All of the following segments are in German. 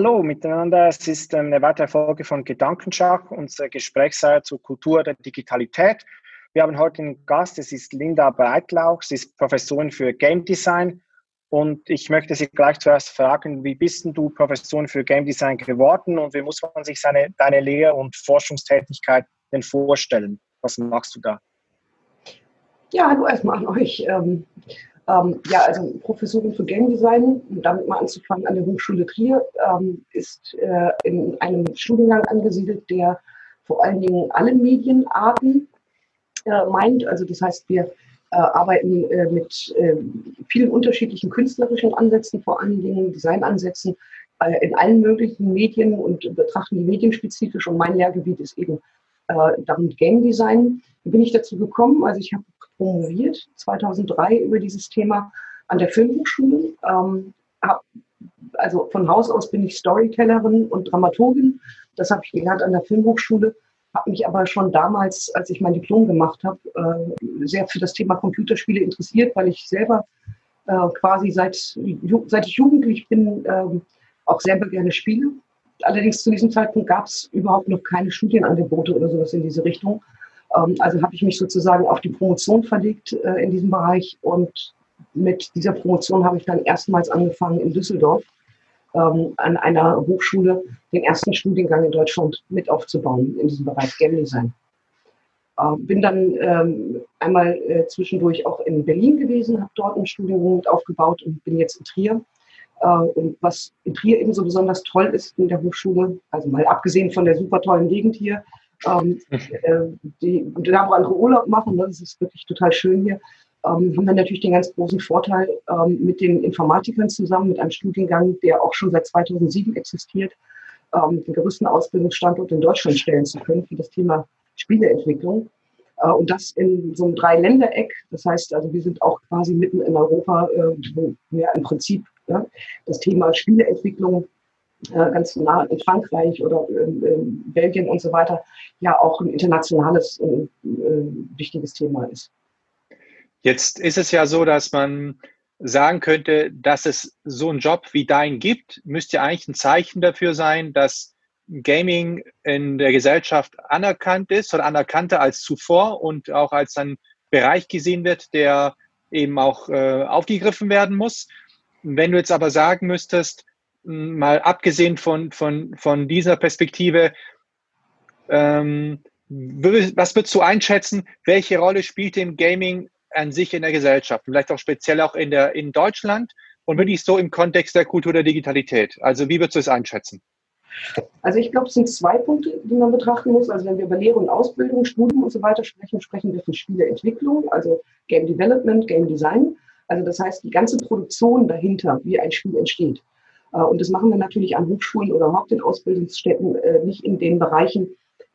Hallo miteinander, es ist eine weitere Folge von Gedankenschach, unsere Gesprächsreihe zur Kultur der Digitalität. Wir haben heute einen Gast, es ist Linda Breitlauch, sie ist Professorin für Game Design und ich möchte Sie gleich zuerst fragen, wie bist du Professorin für Game Design geworden und wie muss man sich seine, deine Lehr- und Forschungstätigkeit denn vorstellen? Was machst du da? Ja, hallo erstmal an euch. Ähm, ja, also Professorin für Game Design, um damit mal anzufangen, an der Hochschule Trier, ähm, ist äh, in einem Studiengang angesiedelt, der vor allen Dingen alle Medienarten äh, meint. Also das heißt, wir äh, arbeiten äh, mit äh, vielen unterschiedlichen künstlerischen Ansätzen, vor allen Dingen Designansätzen äh, in allen möglichen Medien und betrachten die medienspezifisch. Und mein Lehrgebiet ist eben darum Game Design. Wie bin ich dazu gekommen? Also ich habe promoviert 2003 über dieses Thema an der Filmhochschule. Ähm, hab, also von Haus aus bin ich Storytellerin und Dramaturgin. Das habe ich gelernt an der Filmhochschule. Habe mich aber schon damals, als ich mein Diplom gemacht habe, äh, sehr für das Thema Computerspiele interessiert, weil ich selber äh, quasi seit, seit ich jugendlich bin äh, auch selber gerne spiele. Allerdings zu diesem Zeitpunkt gab es überhaupt noch keine Studienangebote oder sowas in diese Richtung. Ähm, also habe ich mich sozusagen auf die Promotion verlegt äh, in diesem Bereich und mit dieser Promotion habe ich dann erstmals angefangen in Düsseldorf ähm, an einer Hochschule den ersten Studiengang in Deutschland mit aufzubauen in diesem Bereich Game Design. Äh, bin dann ähm, einmal äh, zwischendurch auch in Berlin gewesen, habe dort einen Studiengang mit aufgebaut und bin jetzt in Trier. Äh, und was in Trier eben so besonders toll ist in der Hochschule, also mal abgesehen von der super tollen Gegend hier, ähm, äh, die, da wo andere Urlaub machen, ne, das ist wirklich total schön hier, ähm, haben wir natürlich den ganz großen Vorteil, ähm, mit den Informatikern zusammen, mit einem Studiengang, der auch schon seit 2007 existiert, ähm, den größten Ausbildungsstandort in Deutschland stellen zu können für das Thema Spieleentwicklung. Äh, und das in so einem Dreiländereck. Das heißt, also wir sind auch quasi mitten in Europa, äh, wo wir im Prinzip ja, das Thema Spieleentwicklung ganz nah in Frankreich oder in, Belgien und so weiter ja auch ein internationales äh, wichtiges Thema ist. Jetzt ist es ja so, dass man sagen könnte, dass es so einen Job wie dein gibt, müsste ja eigentlich ein Zeichen dafür sein, dass Gaming in der Gesellschaft anerkannt ist oder anerkannter als zuvor und auch als ein Bereich gesehen wird, der eben auch äh, aufgegriffen werden muss. Wenn du jetzt aber sagen müsstest, mal abgesehen von, von, von dieser Perspektive, ähm, was würdest du einschätzen, welche Rolle spielt im Gaming an sich in der Gesellschaft, vielleicht auch speziell auch in, der, in Deutschland und wirklich so im Kontext der Kultur der Digitalität? Also wie würdest du es einschätzen? Also ich glaube, es sind zwei Punkte, die man betrachten muss. Also wenn wir über Lehre und Ausbildung, Studium und so weiter sprechen, sprechen wir von Spieleentwicklung, also Game Development, Game Design. Also das heißt, die ganze Produktion dahinter, wie ein Spiel entsteht. Äh, und das machen wir natürlich an Hochschulen oder überhaupt in Ausbildungsstätten äh, nicht in den Bereichen,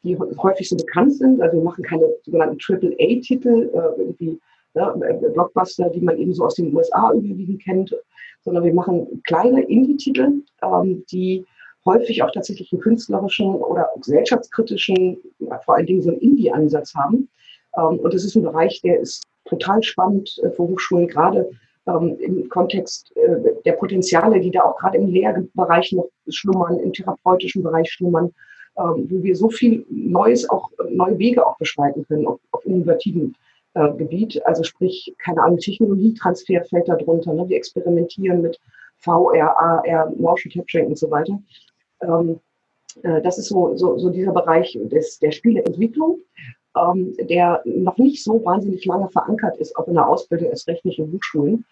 die häufig so bekannt sind. Also wir machen keine sogenannten Triple-A-Titel, äh, irgendwie ne, Blockbuster, die man eben so aus den USA überwiegend kennt, sondern wir machen kleine Indie-Titel, ähm, die häufig auch tatsächlich einen künstlerischen oder gesellschaftskritischen, vor allen Dingen so einen Indie-Ansatz haben. Ähm, und das ist ein Bereich, der ist total spannend für Hochschulen, gerade ähm, im Kontext äh, der Potenziale, die da auch gerade im Lehrbereich noch schlummern, im therapeutischen Bereich schlummern, ähm, wo wir so viel Neues, auch neue Wege auch beschreiten können auf, auf innovativen äh, Gebiet. Also sprich, keine Ahnung, Technologietransfer fällt da drunter. Ne? Wir experimentieren mit VR, AR, Motion Capturing und so weiter. Ähm, äh, das ist so, so, so dieser Bereich des, der Spieleentwicklung ähm, der noch nicht so wahnsinnig lange verankert ist, auch in der Ausbildung, erst recht nicht in Hochschulen.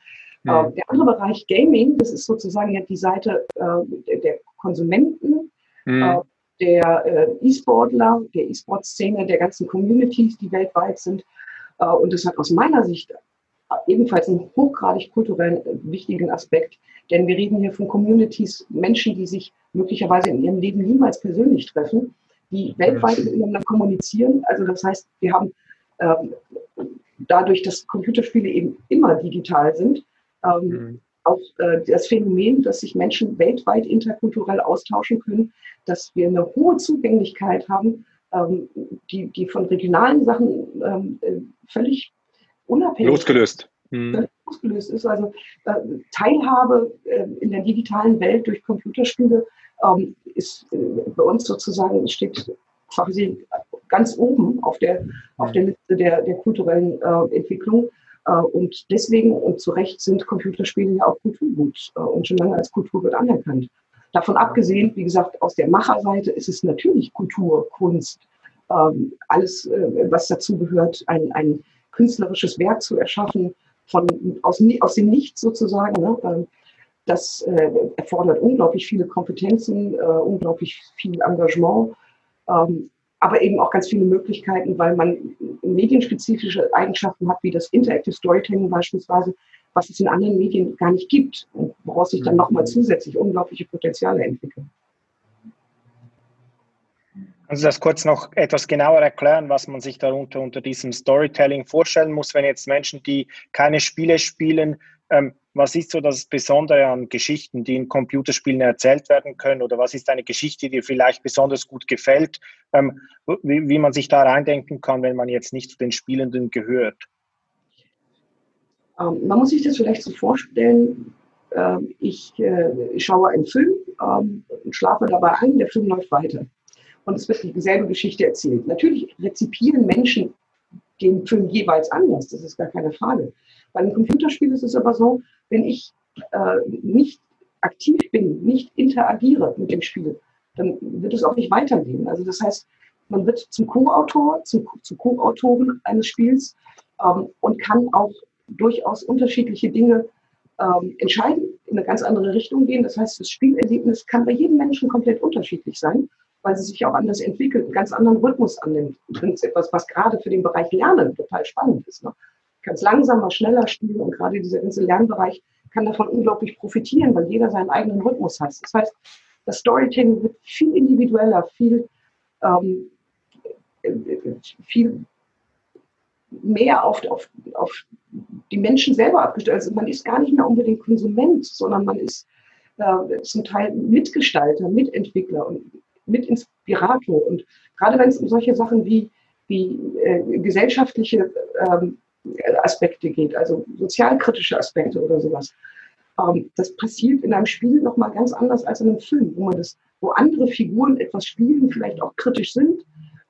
Mhm. Ähm, der andere Bereich Gaming, das ist sozusagen ja die Seite äh, der Konsumenten, mhm. äh, der äh, E-Sportler, der E-Sport-Szene, der ganzen Communities, die weltweit sind. Äh, und das hat aus meiner Sicht ebenfalls einen hochgradig kulturellen äh, wichtigen Aspekt, denn wir reden hier von Communities, Menschen, die sich möglicherweise in ihrem Leben niemals persönlich treffen, die weltweit miteinander kommunizieren. Also das heißt, wir haben ähm, dadurch, dass Computerspiele eben immer digital sind, ähm, mhm. auch äh, das Phänomen, dass sich Menschen weltweit interkulturell austauschen können, dass wir eine hohe Zugänglichkeit haben, ähm, die, die von regionalen Sachen ähm, äh, völlig unabhängig losgelöst. Mhm. losgelöst ist. Also äh, Teilhabe äh, in der digitalen Welt durch Computerspiele ähm, ist äh, bei uns sozusagen steht quasi ganz oben auf der, auf der Liste der, der kulturellen äh, Entwicklung. Äh, und deswegen und zu Recht sind Computerspiele ja auch Kulturgut äh, und schon lange als Kulturgut anerkannt. Davon abgesehen, wie gesagt, aus der Macherseite ist es natürlich Kultur, Kunst, ähm, alles, äh, was dazu gehört, ein, ein künstlerisches Werk zu erschaffen, von, aus, aus dem Nichts sozusagen. Ne? Das äh, erfordert unglaublich viele Kompetenzen, äh, unglaublich viel Engagement. Ähm, aber eben auch ganz viele Möglichkeiten, weil man medienspezifische Eigenschaften hat, wie das Interactive Storytelling beispielsweise, was es in anderen Medien gar nicht gibt und woraus sich dann nochmal zusätzlich unglaubliche Potenziale entwickeln. Kannst du das kurz noch etwas genauer erklären, was man sich darunter unter diesem Storytelling vorstellen muss, wenn jetzt Menschen, die keine Spiele spielen, ähm, was ist so das Besondere an Geschichten, die in Computerspielen erzählt werden können? Oder was ist eine Geschichte, die dir vielleicht besonders gut gefällt? Ähm, wie, wie, man sich da reindenken kann, wenn man jetzt nicht zu den Spielenden gehört? Ähm, man muss sich das vielleicht so vorstellen, ähm, ich äh, schaue einen Film ähm, und schlafe dabei ein, der Film läuft weiter. Und es wird dieselbe Geschichte erzählt. Natürlich rezipieren Menschen den Film jeweils anders, das ist gar keine Frage. Bei einem Computerspiel ist es aber so, wenn ich äh, nicht aktiv bin, nicht interagiere mit dem Spiel, dann wird es auch nicht weitergehen. Also das heißt, man wird zum Co-Autor, zum, Co-Autoren eines Spiels ähm, und kann auch durchaus unterschiedliche Dinge ähm, entscheiden, in eine ganz andere Richtung gehen. Das heißt, das Spielerlebnis kann bei jedem Menschen komplett unterschiedlich sein, weil sie sich auch anders entwickelt, einen ganz anderen Rhythmus annimmt. Übrigens etwas, was gerade für den Bereich Lernen total spannend ist. Ne? Kann es langsamer, schneller spielen und gerade dieser ganze Lernbereich kann davon unglaublich profitieren, weil jeder seinen eigenen Rhythmus hat. Das heißt, das Storytelling wird viel individueller, viel, ähm, viel mehr auf, auf, auf die Menschen selber abgestellt. Also man ist gar nicht mehr unbedingt Konsument, sondern man ist äh, zum Teil Mitgestalter, Mitentwickler und Mitinspirator. Und gerade wenn es um solche Sachen wie, wie äh, gesellschaftliche ähm, Aspekte geht, also sozialkritische Aspekte oder sowas. Ähm, das passiert in einem Spiel nochmal ganz anders als in einem Film, wo man das, wo andere Figuren etwas spielen, vielleicht auch kritisch sind,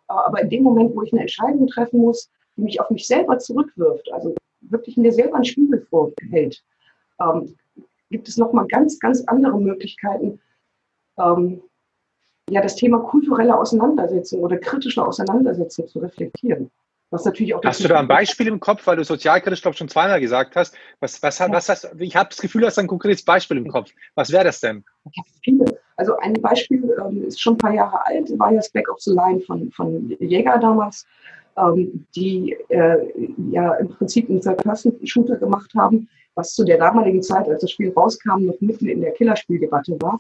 aber in dem Moment, wo ich eine Entscheidung treffen muss, die mich auf mich selber zurückwirft, also wirklich mir selber ein Spiegel vorhält, ähm, gibt es nochmal ganz, ganz andere Möglichkeiten, ähm, ja, das Thema kulturelle Auseinandersetzung oder kritische Auseinandersetzung zu reflektieren. Was natürlich auch hast du da ein Beispiel im Kopf, weil du sozialkritisch, glaube ich, schon zweimal gesagt hast. Was, was, was hast, ich habe das Gefühl, du hast ein konkretes Beispiel im Kopf. Was wäre das denn? Ich habe viele. Also ein Beispiel ähm, ist schon ein paar Jahre alt, war ja das Back of the Line von, von Jäger damals, ähm, die äh, ja im Prinzip einen Third-Person-Shooter gemacht haben, was zu der damaligen Zeit, als das Spiel rauskam, noch mitten in der Killerspieldebatte war.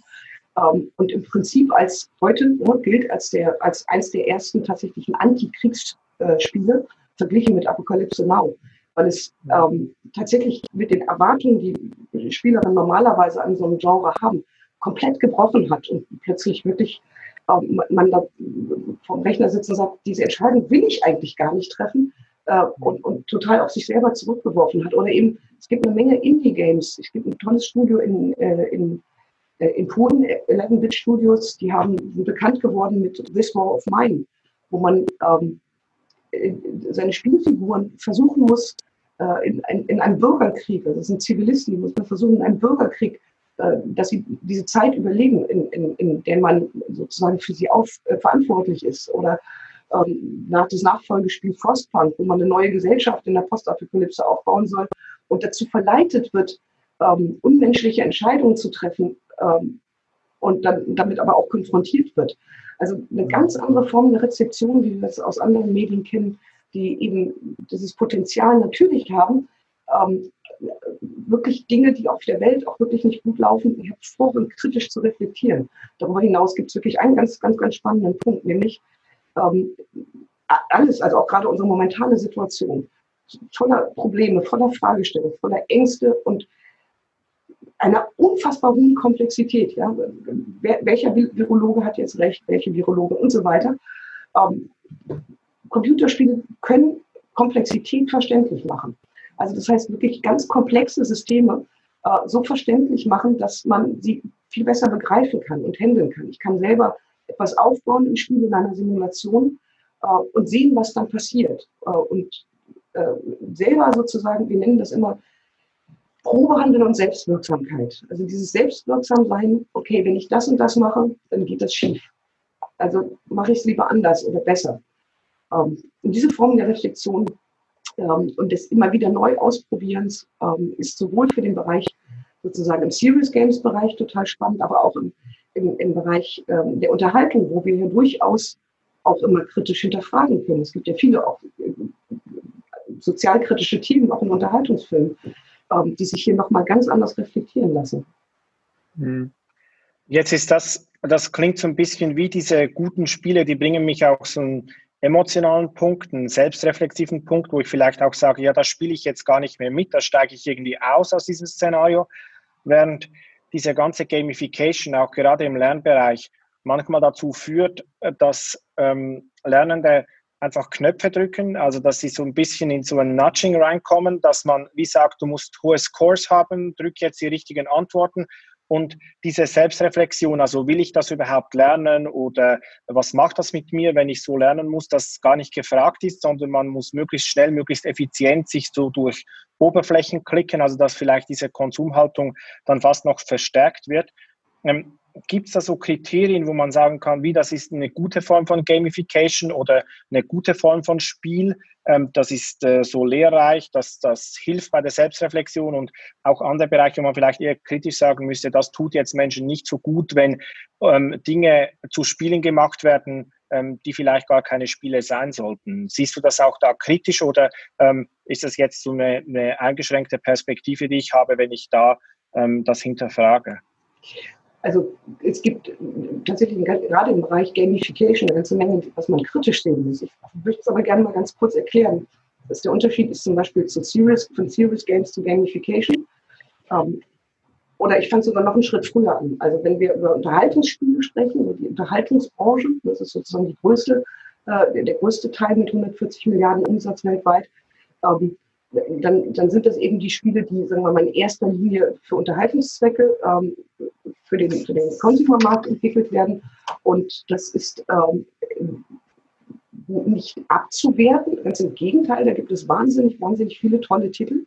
Ähm, und im Prinzip als heute ne, gilt als, der, als eines der ersten tatsächlichen Antikriegs- äh, Spiele verglichen mit Apocalypse Now, weil es ähm, tatsächlich mit den Erwartungen, die Spielerinnen normalerweise an so einem Genre haben, komplett gebrochen hat und plötzlich wirklich ähm, man da vom Rechner sitzt und sagt, diese Entscheidung will ich eigentlich gar nicht treffen äh, und, und total auf sich selber zurückgeworfen hat. Oder eben, es gibt eine Menge Indie-Games. Es gibt ein tolles Studio in, äh, in, äh, in Polen, 11-Bit-Studios, die haben sind bekannt geworden mit This War of Mine, wo man ähm, äh, seine Spielfiguren versuchen muss, äh, in, in, einem Bürgerkrieg, also das sind Zivilisten, die muss man versuchen, in einem Bürgerkrieg, äh, dass sie diese Zeit überlegen, in, in, in der man sozusagen für sie auf, verantwortlich ist. Oder ähm, nach das Nachfolgespiel Frostpunk, wo man eine neue Gesellschaft in der Postapokalypse aufbauen soll und dazu verleitet wird, ähm, unmenschliche Entscheidungen zu treffen ähm, und dann damit aber auch konfrontiert wird. Also eine ganz andere Form der Rezeption, wie wir es aus anderen Medien kennen, die eben dieses Potenzial natürlich haben, ähm, wirklich Dinge, die auf der Welt auch wirklich nicht gut laufen, hervorragend kritisch zu reflektieren. Darüber hinaus gibt es wirklich einen ganz, ganz, ganz spannenden Punkt, nämlich ähm, alles, also auch gerade unsere momentane Situation, voller Probleme, voller Fragestellungen, voller Ängste und einer unfassbar hohen Komplexität. Ja? welcher Virologe hat jetzt recht, welche Virologe und so weiter. Ähm, Computerspiele können Komplexität verständlich machen. Also das heißt wirklich ganz komplexe Systeme äh, so verständlich machen, dass man sie viel besser begreifen kann und handeln kann. Ich kann selber etwas aufbauen im Spiel in einer Simulation äh, und sehen, was dann passiert. Äh, und äh, selber sozusagen, wir nennen das immer Probehandeln und Selbstwirksamkeit. Also dieses Selbstwirksamsein, okay, wenn ich das und das mache, dann geht das schief. Also mache ich es lieber anders oder besser. Ähm, und diese Form der Reflexion ähm, und des immer wieder neu Ausprobierens ähm, ist sowohl für den Bereich sozusagen im Serious Games Bereich total spannend, aber auch im, im, im Bereich der Unterhaltung, wo wir ja durchaus auch immer kritisch hinterfragen können. Es gibt ja viele auch äh, sozialkritische Themen, auch in Unterhaltungsfilmen, ähm, die sich hier nochmal ganz anders reflektieren lassen. Hm. Jetzt ist das, das klingt so ein bisschen wie diese guten Spiele, die bringen mich auch so einen emotionalen Punkt, einen selbstreflexiven Punkt, wo ich vielleicht auch sage, ja, da spiele ich jetzt gar nicht mehr mit, da steige ich irgendwie aus aus diesem Szenario, während diese ganze Gamification auch gerade im Lernbereich manchmal dazu führt, dass ähm, Lernende einfach Knöpfe drücken, also dass sie so ein bisschen in so ein Nudging reinkommen, dass man wie sagt, du musst hohe Scores haben, drück jetzt die richtigen Antworten und diese Selbstreflexion, also will ich das überhaupt lernen oder was macht das mit mir, wenn ich so lernen muss, das gar nicht gefragt ist, sondern man muss möglichst schnell, möglichst effizient sich so durch Oberflächen klicken, also dass vielleicht diese Konsumhaltung dann fast noch verstärkt wird. Ähm, Gibt es da so Kriterien, wo man sagen kann, wie das ist eine gute Form von Gamification oder eine gute Form von Spiel? Ähm, das ist äh, so lehrreich, dass das hilft bei der Selbstreflexion und auch andere Bereiche, wo man vielleicht eher kritisch sagen müsste, das tut jetzt Menschen nicht so gut, wenn ähm, Dinge zu Spielen gemacht werden, ähm, die vielleicht gar keine Spiele sein sollten. Siehst du das auch da kritisch oder ähm, ist das jetzt so eine, eine, eingeschränkte Perspektive, die ich habe, wenn ich da ähm, das hinterfrage? Also es gibt tatsächlich gerade im Bereich Gamification eine ganze Menge, was man kritisch sehen muss. Ich möchte es aber gerne mal ganz kurz erklären. Dass der Unterschied ist zum Beispiel zu Serious, von Serious Games zu Gamification. Ähm, oder ich fange sogar noch einen Schritt früher an. Also wenn wir über Unterhaltungsspiele sprechen, über die Unterhaltungsbranche, das ist sozusagen die größte, äh, der größte Teil mit 140 Milliarden Umsatz weltweit, ähm, dann, dann sind das eben die Spiele, die, sagen wir mal, in erster Linie für Unterhaltungszwecke ähm, für den, für den Consumermarkt entwickelt werden. Und das ist ähm, nicht abzuwerten, ganz im Gegenteil, da gibt es wahnsinnig, wahnsinnig viele tolle Titel.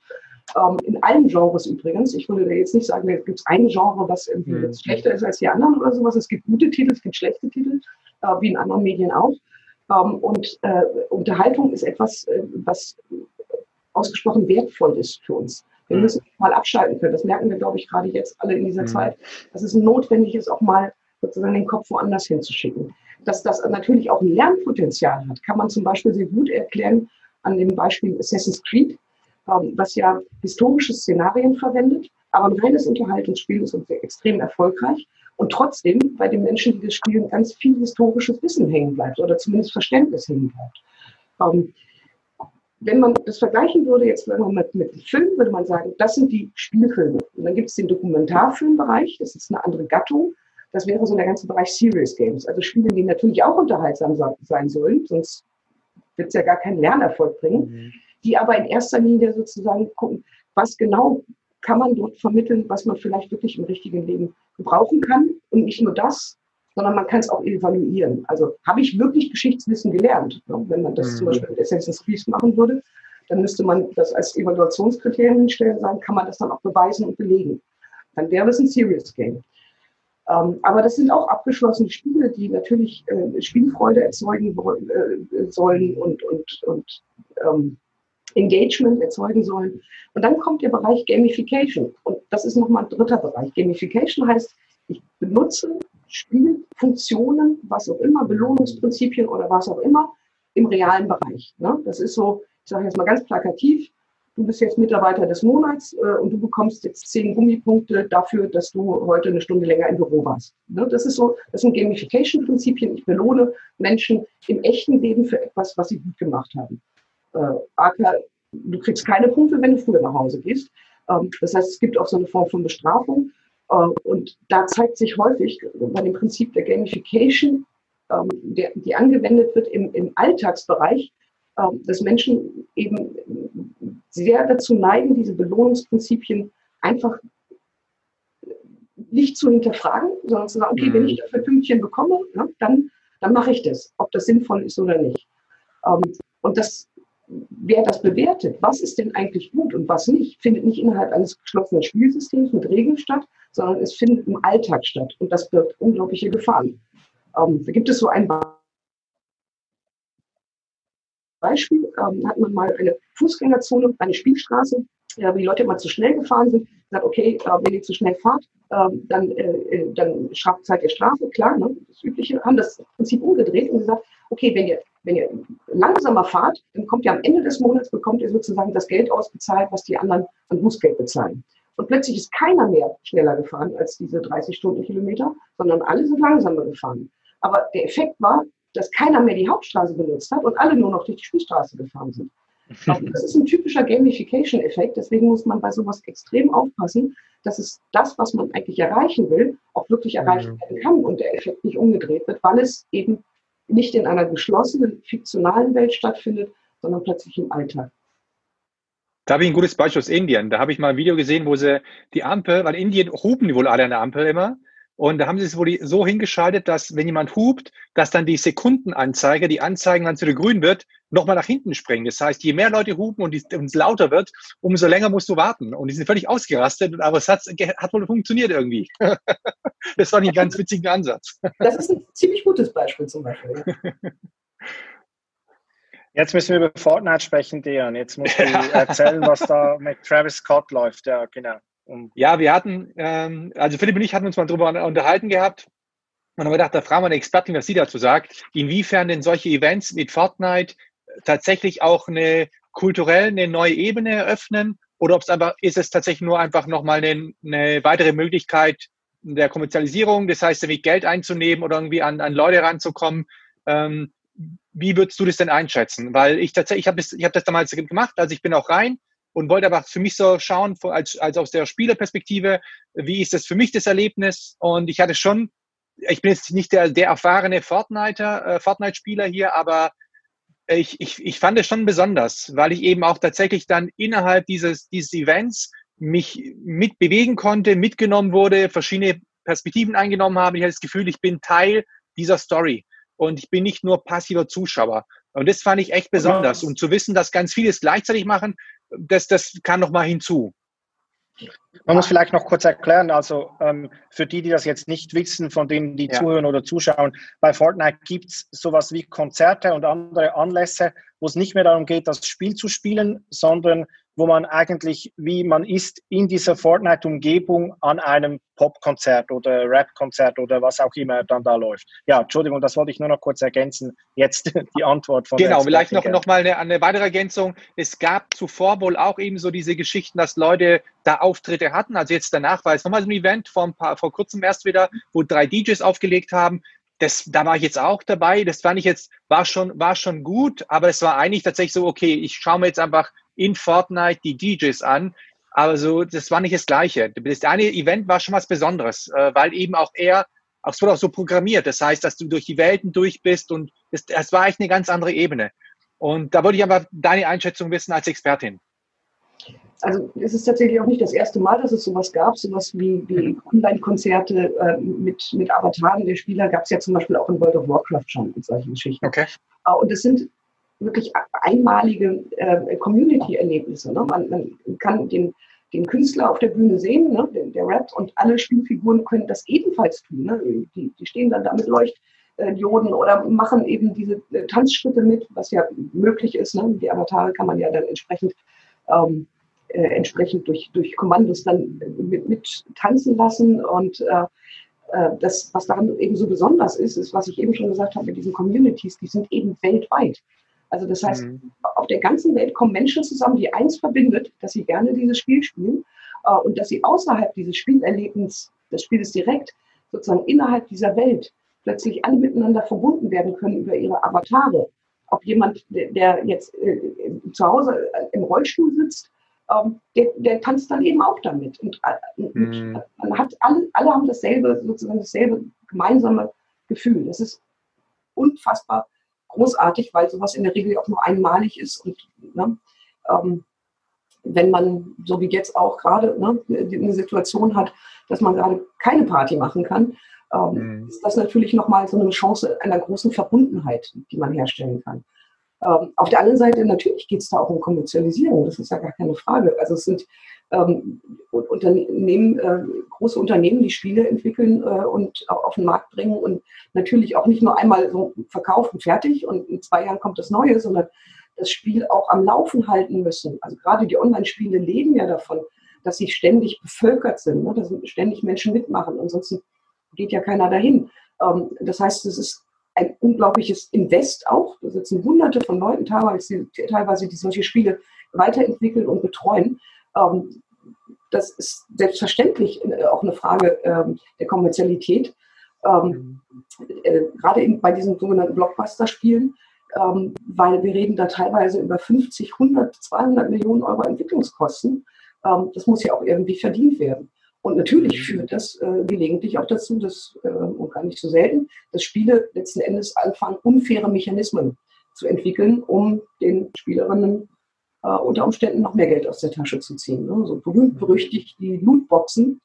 Ähm, in allen Genres übrigens. Ich würde da jetzt nicht sagen, da gibt es ein Genre, was irgendwie mhm. schlechter ist als die anderen oder sowas. Es gibt gute Titel, es gibt schlechte Titel, äh, wie in anderen Medien auch. Ähm, und äh, Unterhaltung ist etwas, äh, was ausgesprochen wertvoll ist für uns. Wir mhm. müssen mal abschalten können. Das merken wir, glaube ich, gerade jetzt alle in dieser mhm. Zeit, dass es notwendig ist, auch mal sozusagen den Kopf woanders hinzuschicken. Dass das natürlich auch ein Lernpotenzial hat, kann man zum Beispiel sehr gut erklären an dem Beispiel Assassin's Creed, ähm, was ja historische Szenarien verwendet, aber ein reines Unterhaltungsspiel ist und extrem erfolgreich. Und trotzdem bei den Menschen, die das spielen, ganz viel historisches Wissen hängen bleibt oder zumindest Verständnis hängen bleibt. Wenn man das vergleichen würde, jetzt sagen wir mit, mit Film, würde man sagen, das sind die Spielfilme. Und dann gibt es den Dokumentarfilmbereich, das ist eine andere Gattung. Das wäre so der ganze Bereich Serious Games. Also Spiele, die natürlich auch unterhaltsam sein sollen, sonst wird es ja gar keinen Lernerfolg bringen. Mhm. Die aber in erster Linie sozusagen gucken, was genau kann man dort vermitteln, was man vielleicht wirklich im richtigen Leben gebrauchen kann. Und nicht nur das, sondern man kann es auch evaluieren. Also habe ich wirklich Geschichtswissen gelernt? Wenn man das mhm. zum Beispiel mit Assassin's Creed machen würde, dann müsste man das als Evaluationskriterium hinstellen sagen, kann man das dann auch beweisen und belegen. Dann wäre es ein Serious Game. Ähm, aber das sind auch abgeschlossene Spiele, die natürlich äh, Spielfreude erzeugen äh, sollen und, und, und ähm, Engagement erzeugen sollen. Und dann kommt der Bereich Gamification. Und das ist nochmal ein dritter Bereich. Gamification heißt, ich benutze Spielfunktionen, was auch immer, Belohnungsprinzipien oder was auch immer, im realen Bereich. Ne? Das ist so, ich sage jetzt mal ganz plakativ, du bist jetzt Mitarbeiter des Monats äh, und du bekommst jetzt zehn Gummipunkte dafür, dass du heute eine Stunde länger im Büro warst. Ne? Das ist so, das sind Gamification-Prinzipien. Ich belohne Menschen im echten Leben für etwas, was sie gut gemacht haben. Äh, AK, du kriegst keine Punkte, wenn du früher nach Hause gehst. Ähm, das heißt, es gibt auch so eine Form von Bestrafung. Äh, und da zeigt sich häufig bei dem Prinzip der Gamification, ähm, der, die angewendet wird im, im Alltagsbereich, ähm, dass Menschen eben sehr dazu neigen, diese Belohnungsprinzipien einfach nicht zu hinterfragen, sondern zu sagen, okay, mhm. wenn ich dafür Pünktchen bekomme, ne, dann, dann mache ich das, ob das sinnvoll ist oder nicht. Ähm, und das, wer das bewertet, was ist denn eigentlich gut und was nicht, findet nicht innerhalb eines geschlossenen Spielsystems mit Regeln statt, sondern es findet im Alltag statt. Und das birgt unglaubliche Gefahren. Ähm, da gibt es so ein Beispiel, ähm, hat man mal eine Fußgängerzone, eine Spielstraße, äh, wo die Leute immer zu schnell gefahren sind, gesagt, okay, äh, wenn ihr zu schnell fahrt, äh, dann, äh, äh, dann zahlt ihr Strafe, klar, ne, das Übliche, haben das Prinzip umgedreht und gesagt, okay, wenn ihr, wenn ihr langsamer fahrt, dann kommt ihr am Ende des Monats, bekommt ihr sozusagen das Geld ausbezahlt, was die anderen an Bußgeld bezahlen. Und plötzlich ist keiner mehr schneller gefahren als diese 30 Stundenkilometer, sondern alle sind langsamer gefahren. Aber der Effekt war, dass keiner mehr die Hauptstraße benutzt hat und alle nur noch durch die Spielstraße gefahren sind. Das ist ein typischer Gamification-Effekt. Deswegen muss man bei sowas extrem aufpassen, dass es das, was man eigentlich erreichen will, auch wirklich erreicht werden kann und der Effekt nicht umgedreht wird, weil es eben nicht in einer geschlossenen, fiktionalen Welt stattfindet, sondern plötzlich im Alltag. Da habe ich ein gutes Beispiel aus Indien. Da habe ich mal ein Video gesehen, wo sie die Ampel, weil in Indien hupen die wohl alle an der Ampel immer. Und da haben sie es wohl so hingeschaltet, dass wenn jemand hupt, dass dann die Sekundenanzeige, die Anzeigen, wann es wieder grün wird, nochmal nach hinten springen. Das heißt, je mehr Leute hupen und, es lauter wird, umso länger musst du warten. Und die sind völlig ausgerastet, aber es hat, hat wohl funktioniert irgendwie. das war ein ganz witziger Ansatz. Das ist ein ziemlich gutes Beispiel zum Beispiel. Ja. Jetzt müssen wir über Fortnite sprechen, Dejan. Jetzt musst du erzählen, was da mit Travis Scott läuft. Ja, genau. Ja, wir hatten, ähm, also Philipp und ich hatten uns mal darüber unterhalten gehabt. Und haben gedacht, da fragen wir eine Expertin, was sie dazu sagt, inwiefern denn solche Events mit Fortnite tatsächlich auch eine kulturell eine neue Ebene eröffnen? Oder ob es einfach, ist es tatsächlich nur einfach nochmal eine, eine weitere Möglichkeit der Kommerzialisierung, das heißt, irgendwie Geld einzunehmen oder irgendwie an, an Leute ranzukommen. Ähm, wie würdest du das denn einschätzen? Weil ich tatsächlich, ich habe das, ich hab das damals gemacht, also ich bin auch rein und wollte aber für mich so schauen, als, als aus der Spielerperspektive, wie ist das für mich das Erlebnis? Und ich hatte schon, ich bin jetzt nicht der, der erfahrene Fortnite-Spieler äh, Fortnite hier, aber ich, ich, ich fand es schon besonders, weil ich eben auch tatsächlich dann innerhalb dieses, dieses Events mich mitbewegen konnte, mitgenommen wurde, verschiedene Perspektiven eingenommen habe. Ich hatte das Gefühl, ich bin Teil dieser Story und ich bin nicht nur passiver Zuschauer. Und das fand ich echt besonders. Und zu wissen, dass ganz viele es gleichzeitig machen, das, das kann noch mal hinzu. Man muss vielleicht noch kurz erklären, also ähm, für die, die das jetzt nicht wissen, von denen die ja. zuhören oder zuschauen, bei Fortnite gibt es sowas wie Konzerte und andere Anlässe, wo es nicht mehr darum geht, das Spiel zu spielen, sondern wo man eigentlich, wie man ist, in dieser Fortnite-Umgebung an einem Popkonzert oder Rap-Konzert oder was auch immer dann da läuft. Ja, Entschuldigung, das wollte ich nur noch kurz ergänzen. Jetzt die Antwort von Genau, vielleicht noch, noch mal eine, eine weitere Ergänzung. Es gab zuvor wohl auch eben so diese Geschichten, dass Leute da Auftritte hatten. Also jetzt danach war es nochmal so ein Event vor, ein paar, vor kurzem erst wieder, wo drei DJs aufgelegt haben. Das, da war ich jetzt auch dabei. Das fand ich jetzt, war schon, war schon gut, aber es war eigentlich tatsächlich so, okay, ich schaue mir jetzt einfach in Fortnite die DJs an. Aber so, das war nicht das Gleiche. Das eine Event war schon was Besonderes, äh, weil eben auch er, auch es wurde auch so programmiert. Das heißt, dass du durch die Welten durch bist und das, das war echt eine ganz andere Ebene. Und da würde ich aber deine Einschätzung wissen als Expertin. Also es ist tatsächlich auch nicht das erste Mal, dass es sowas gab, sowas wie, wie Online-Konzerte äh, mit, mit Avataren der Spieler gab es ja zum Beispiel auch in World of Warcraft schon und solche Geschichten. Okay. Äh, und es sind wirklich einmalige äh, Community-Erlebnisse. Ne? Man, man, kann den, den Künstler auf der Bühne sehen, ne? der, der rappt, und alle Spielfiguren können das ebenfalls tun. Ne? Die, die stehen dann da mit Leuchtdioden oder machen eben diese äh, Tanzschritte mit, was ja möglich ist. Ne? Die Avatare kann man ja dann entsprechend, ähm, äh, entsprechend durch, durch Kommandos dann mit, mit tanzen lassen und äh, äh, das, was daran eben so besonders ist, ist, was ich eben schon gesagt habe mit diesen Communities, die sind eben weltweit. Also das heißt, mhm. auf der ganzen Welt kommen Menschen zusammen, die eins verbindet, dass sie gerne dieses Spiel spielen äh, und dass sie außerhalb dieses Spielerlebens, des Spieles direkt, sozusagen innerhalb dieser Welt plötzlich alle miteinander verbunden werden können über ihre Avatare. Ob jemand, der, jetzt äh, zu Hause im Rollstuhl sitzt, ähm, der, der, tanzt dann eben auch damit. Und, äh, mhm. man hat alle, alle haben dasselbe, sozusagen dasselbe gemeinsame Gefühl. Das ist unfassbar großartig, weil sowas in der Regel auch nur einmalig ist und ne, ähm, wenn man, so wie jetzt auch gerade, ne, eine Situation hat, dass man gerade keine Party machen kann, ähm, mhm. ist das natürlich nochmal so eine Chance einer großen Verbundenheit, die man herstellen kann. Ähm, auf der anderen Seite, natürlich geht es da auch um Kommerzialisierung, das ist ja gar keine Frage. Also es sind ähm, Unternehmen, äh, große Unternehmen, die Spiele entwickeln äh, und auf den Markt bringen und natürlich auch nicht nur einmal so verkaufen, fertig und in zwei Jahren kommt das Neue, sondern das Spiel auch am Laufen halten müssen. Also gerade die Online-Spiele leben ja davon, dass sie ständig bevölkert sind, ne? dass ständig Menschen mitmachen. Ansonsten geht ja keiner dahin. Ähm, das heißt, es ist ein unglaubliches Invest auch. Da sitzen hunderte von Leuten teilweise, teilweise die solche Spiele weiterentwickeln und betreuen. Ähm, das ist selbstverständlich äh, auch eine Frage ähm, der Kommerzialität. Ähm, äh, gerade bei diesen sogenannten Blockbuster-Spielen, weil wir reden da teilweise über 50, 100, 200 Millionen Euro Entwicklungskosten. das muss ja auch irgendwie verdient werden. Und natürlich mhm. führt das äh, gelegentlich auch dazu, dass, äh, und gar nicht so selten, dass Spiele letzten Endes anfangen, unfaire Mechanismen zu entwickeln, um den Spielerinnen äh, unter Umständen noch mehr Geld aus der Tasche zu ziehen. Ne? So berühmt berüchtigt die Lootboxen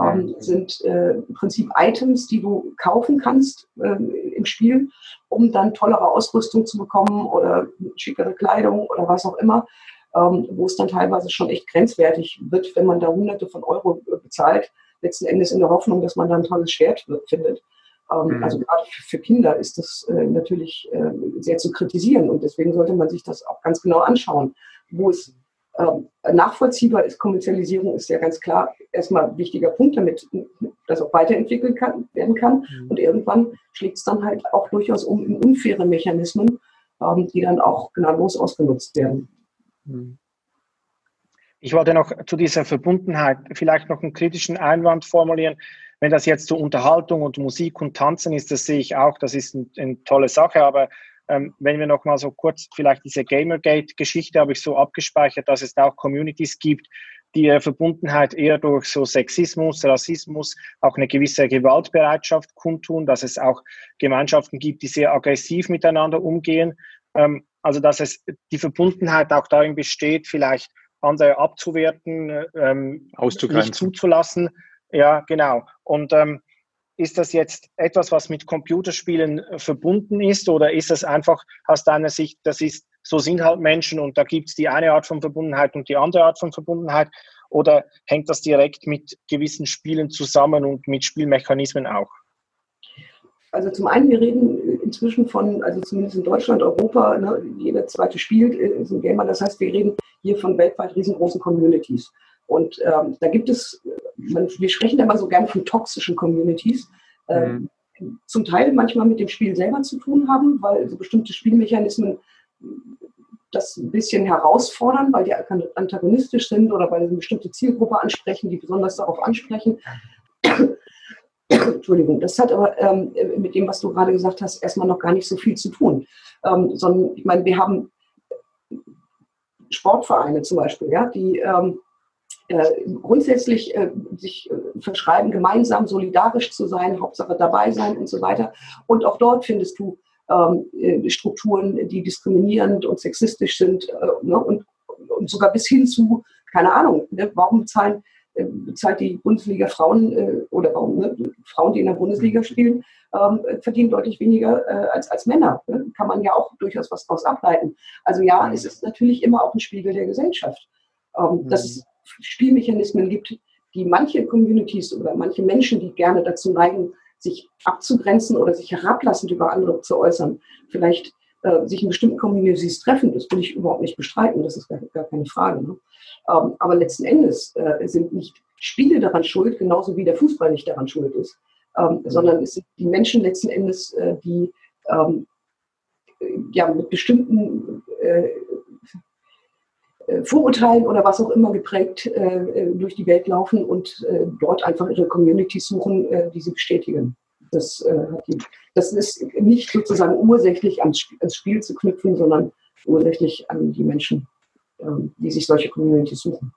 ähm, sind äh, im Prinzip Items, die du kaufen kannst äh, im Spiel, um dann tollere Ausrüstung zu bekommen oder schickere Kleidung oder was auch immer ähm, wo es dann teilweise schon echt grenzwertig wird, wenn man da Hunderte von Euro äh, bezahlt, letzten Endes in der Hoffnung, dass man dann ein tolles Schwert findet. Ähm, mhm. Also gerade für Kinder ist das äh, natürlich äh, sehr zu kritisieren und deswegen sollte man sich das auch ganz genau anschauen. Wo es ähm, nachvollziehbar ist, Kommerzialisierung ist ja ganz klar erstmal ein wichtiger Punkt, damit das auch weiterentwickelt kann, werden kann. Mhm. Und irgendwann schlägt es dann halt auch durchaus um in unfaire Mechanismen, ähm, die dann auch gnadenlos ausgenutzt werden. Ich wollte noch zu dieser Verbundenheit vielleicht noch einen kritischen Einwand formulieren. Wenn das jetzt so Unterhaltung und Musik und Tanzen ist, das sehe ich auch, das ist ein, eine tolle Sache. Aber ähm, wenn wir noch mal so kurz vielleicht diese Gamergate-Geschichte habe ich so abgespeichert, dass es da auch Communities gibt, die ihre Verbundenheit eher durch so Sexismus, Rassismus, auch eine gewisse Gewaltbereitschaft kundtun, dass es auch Gemeinschaften gibt, die sehr aggressiv miteinander umgehen. Ähm, also dass es die Verbundenheit auch darin besteht, vielleicht andere abzuwerten, ähm, nicht zuzulassen. Ja, genau. Und ähm, ist das jetzt etwas, was mit Computerspielen verbunden ist oder ist das einfach aus deiner Sicht, das ist, so sind halt Menschen und da gibt es die eine Art von Verbundenheit und die andere Art von Verbundenheit oder hängt das direkt mit gewissen Spielen zusammen und mit Spielmechanismen auch? Also zum einen, wir reden inzwischen von, also zumindest in Deutschland, Europa, ne, jeder zweite spielt, ist ein Gamer. Das heißt, wir reden hier von weltweit riesengroßen Communities. Und ähm, da gibt es, man, wir sprechen immer so gern von toxischen Communities. Ähm, mhm. Zum Teil manchmal mit dem Spiel selber zu tun haben, weil so bestimmte Spielmechanismen das ein bisschen herausfordern, weil die antagonistisch sind oder weil sie eine bestimmte Zielgruppe ansprechen, die besonders darauf ansprechen. Entschuldigung, das hat aber ähm, mit dem, was du gerade gesagt hast, erstmal noch gar nicht so viel zu tun. Ähm, sondern ich meine, wir haben Sportvereine zum Beispiel, ja, die ähm, äh, grundsätzlich äh, sich äh, verschreiben, gemeinsam solidarisch zu sein, Hauptsache dabei sein und so weiter. Und auch dort findest du ähm, äh, Strukturen, die diskriminierend und sexistisch sind äh, ne, und, und sogar bis hin zu, keine Ahnung, ne, warum bezahlen bezahlt die Bundesliga Frauen äh, oder warum, ne, Frauen, die in der Bundesliga spielen, ähm, verdienen deutlich weniger äh, als, als Männer. Ne? Kann man ja auch durchaus was daraus ableiten. Also ja, es ist natürlich immer auch ein Spiegel der Gesellschaft. Ähm, mhm. Dass es Spielmechanismen gibt, die manche Communities oder manche Menschen, die gerne dazu neigen, sich abzugrenzen oder sich herablassend über andere zu äußern, vielleicht äh, sich in bestimmten Communities treffen, das will ich überhaupt nicht bestreiten, das ist gar, gar keine Frage. Ne? Ähm, aber letzten Endes äh, sind nicht Spiele daran schuld, genauso wie der Fußball nicht daran schuld ist, ähm, mhm. sondern es sind die Menschen letzten Endes, äh, die ähm, ja, mit bestimmten äh, äh, Vorurteilen oder was auch immer geprägt durch die Welt laufen und dort einfach ihre Communities suchen, die sie bestätigen. Das, äh, das, ist nicht sozusagen ursächlich ans, ans, Spiel zu knüpfen, sondern ursächlich an die Menschen, ähm, die sich solche Communities suchen.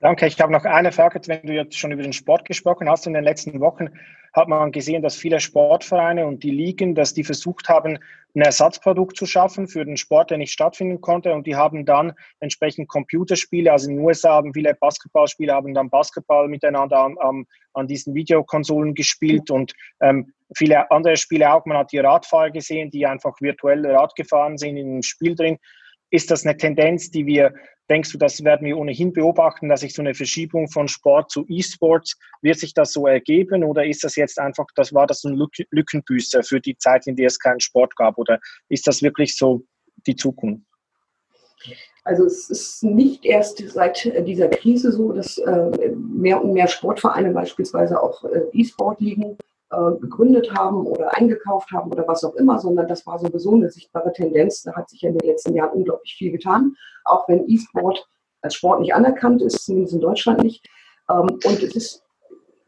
Danke. Ich habe noch eine Frage, wenn du jetzt schon über den Sport gesprochen hast. In den letzten Wochen hat man gesehen, dass viele Sportvereine und die Ligen, dass die versucht haben, ein Ersatzprodukt zu schaffen für den Sport, der nicht stattfinden konnte. Und die haben dann entsprechend Computerspiele, also in den USA haben viele Basketballspieler, haben dann Basketball miteinander an, an, an diesen Videokonsolen gespielt und ähm, viele andere Spiele auch. Man hat die Radfahrer gesehen, die einfach virtuell Rad gefahren sind in einem Spiel drin. Ist das eine Tendenz, die wir, denkst du, das werden wir ohnehin beobachten, dass sich so eine Verschiebung von Sport zu E-Sports, wird sich das so ergeben oder ist das jetzt einfach, das war das ein Lückenbüßer für die Zeit, in der es keinen Sport gab oder ist das wirklich so die Zukunft? Also es ist nicht erst seit dieser Krise so, dass äh, mehr und mehr Sportvereine beispielsweise auch äh, E-Sport liegen äh, gegründet haben oder eingekauft haben oder was auch immer, sondern das war sowieso eine sichtbare Tendenz. Da hat sich in den letzten Jahren unglaublich viel getan, auch wenn E-Sport als Sport nicht anerkannt ist, zumindest in Deutschland nicht. Ähm, und es ist,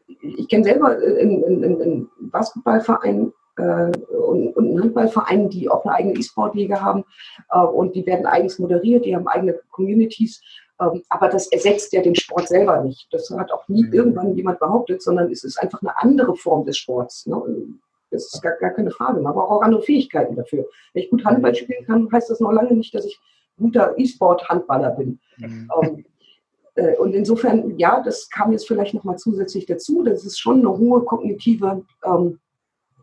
ich kenne selber einen Basketballverein äh, und, einen Handballverein, die auch eine eigene E-Sport-Liga haben äh, und die werden eigens moderiert, die haben eigene Communities ähm, aber das ersetzt ja den Sport selber nicht. Das hat auch nie mhm. irgendwann jemand behauptet, sondern es ist einfach eine andere Form des Sports. Ne? Das ist gar, gar keine Frage. Man braucht auch andere Fähigkeiten dafür. Wenn ich gut Handball spielen kann, heißt das noch lange nicht, dass ich guter E-Sport-Handballer bin. Mhm. Ähm, äh, und insofern, ja, das kam jetzt vielleicht nochmal zusätzlich dazu. Das ist schon eine hohe kognitive ähm,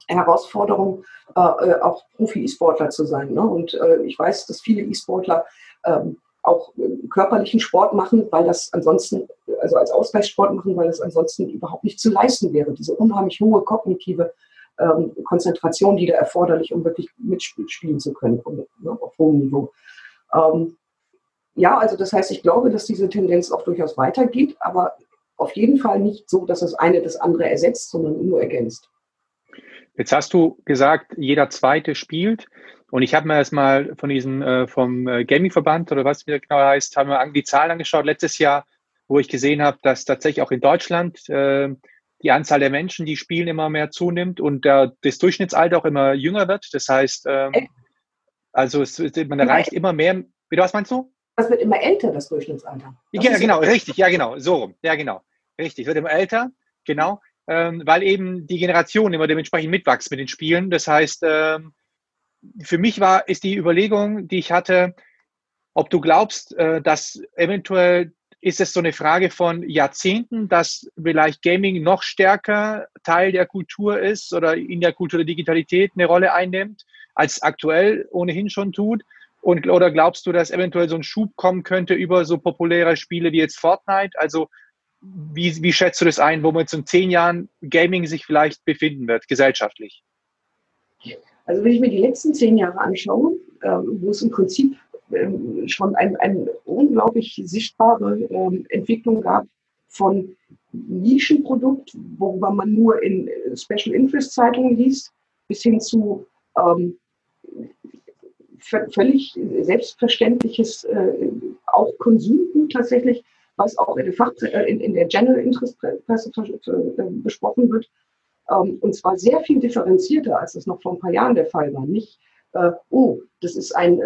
Herausforderung, äh, äh auch Profi-E-Sportler zu sein. Ne? Und äh, ich weiß, dass viele E-Sportler ähm, auch körperlichen Sport machen, weil das ansonsten, also als Ausgleichssport machen, weil das ansonsten überhaupt nicht zu leisten wäre. Diese unheimlich hohe kognitive ähm, Konzentration, die da erforderlich, um wirklich mitspielen zu können ne, auf hohem Niveau. Ähm, ja, also das heißt, ich glaube, dass diese Tendenz auch durchaus weitergeht, aber auf jeden Fall nicht so, dass das eine das andere ersetzt, sondern nur ergänzt. Jetzt hast du gesagt, jeder Zweite spielt. Und ich habe mir das mal von diesem, äh, vom äh, Gaming-Verband oder was wieder genau heißt, haben wir die Zahlen angeschaut letztes Jahr, wo ich gesehen habe, dass tatsächlich auch in Deutschland äh, die Anzahl der Menschen, die spielen, immer mehr zunimmt und der, das Durchschnittsalter auch immer jünger wird. Das heißt, ähm, also es, man erreicht immer mehr. Wie was meinst du? Das wird immer älter, das Durchschnittsalter. Das ja, genau, richtig, ja, genau, so rum. Ja, genau. Richtig, wird immer älter, genau, weil eben die Generation immer dementsprechend mitwächst mit den Spielen. Das heißt, ähm, für mich war, ist die Überlegung, die ich hatte, ob du glaubst, äh, dass eventuell ist es so eine Frage von Jahrzehnten, dass vielleicht Gaming noch stärker Teil der Kultur ist oder in der Kultur der Digitalität eine Rolle einnimmt, als aktuell ohnehin schon tut? Und, oder glaubst du, dass eventuell so ein Schub kommen könnte über so populäre Spiele wie jetzt Fortnite? Also wie, wie schätzt du das ein, wo man jetzt in zehn Jahren Gaming sich vielleicht befinden wird, gesellschaftlich? Also wenn ich mir die letzten zehn Jahre anschaue, ähm, wo es im Prinzip ähm, schon eine ein unglaublich sichtbare ähm, Entwicklung gab von Nischenprodukt, worüber man nur in äh, Special Interest Zeitungen liest, bis hin zu ähm, völlig selbstverständliches äh, auch Konsumgut tatsächlich, was auch in der, Fach, äh, in, in der General Interest Presse äh, besprochen wird, ähm, und zwar sehr viel differenzierter, als das noch vor ein paar Jahren der Fall war. Nicht, äh, oh, das ist ein,